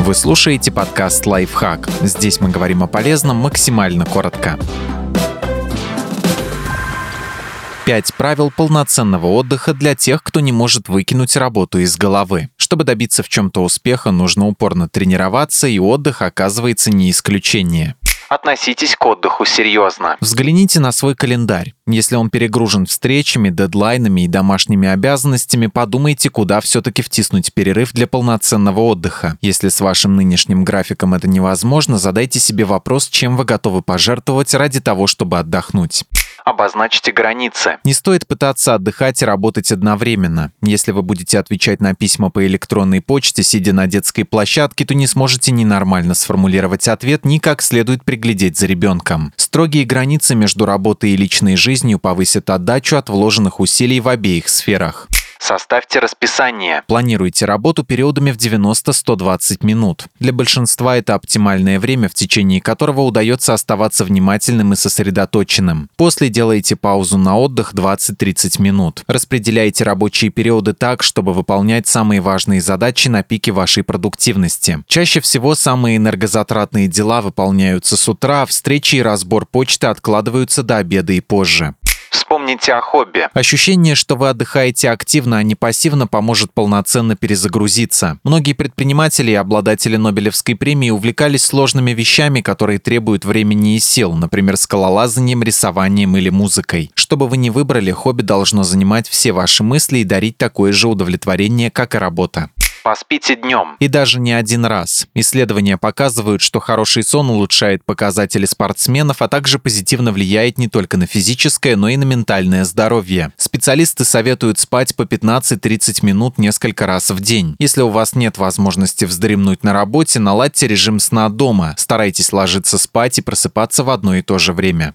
Вы слушаете подкаст «Лайфхак». Здесь мы говорим о полезном максимально коротко. Пять правил полноценного отдыха для тех, кто не может выкинуть работу из головы. Чтобы добиться в чем-то успеха, нужно упорно тренироваться, и отдых оказывается не исключение. Относитесь к отдыху серьезно. Взгляните на свой календарь. Если он перегружен встречами, дедлайнами и домашними обязанностями, подумайте, куда все-таки втиснуть перерыв для полноценного отдыха. Если с вашим нынешним графиком это невозможно, задайте себе вопрос, чем вы готовы пожертвовать ради того, чтобы отдохнуть. Обозначьте границы. Не стоит пытаться отдыхать и работать одновременно. Если вы будете отвечать на письма по электронной почте, сидя на детской площадке, то не сможете ни нормально сформулировать ответ, ни как следует приглядеть за ребенком. Строгие границы между работой и личной жизнью повысят отдачу от вложенных усилий в обеих сферах. Составьте расписание. Планируйте работу периодами в 90-120 минут. Для большинства это оптимальное время, в течение которого удается оставаться внимательным и сосредоточенным. После делайте паузу на отдых 20-30 минут. Распределяйте рабочие периоды так, чтобы выполнять самые важные задачи на пике вашей продуктивности. Чаще всего самые энергозатратные дела выполняются с утра, встречи и разбор почты откладываются до обеда и позже. Вспомните о хобби. Ощущение, что вы отдыхаете активно, а не пассивно, поможет полноценно перезагрузиться. Многие предприниматели и обладатели Нобелевской премии увлекались сложными вещами, которые требуют времени и сил, например, скалолазанием, рисованием или музыкой. Что бы вы ни выбрали, хобби должно занимать все ваши мысли и дарить такое же удовлетворение, как и работа. Поспите днем. И даже не один раз. Исследования показывают, что хороший сон улучшает показатели спортсменов, а также позитивно влияет не только на физическое, но и на ментальное здоровье. Специалисты советуют спать по 15-30 минут несколько раз в день. Если у вас нет возможности вздремнуть на работе, наладьте режим сна дома. Старайтесь ложиться спать и просыпаться в одно и то же время.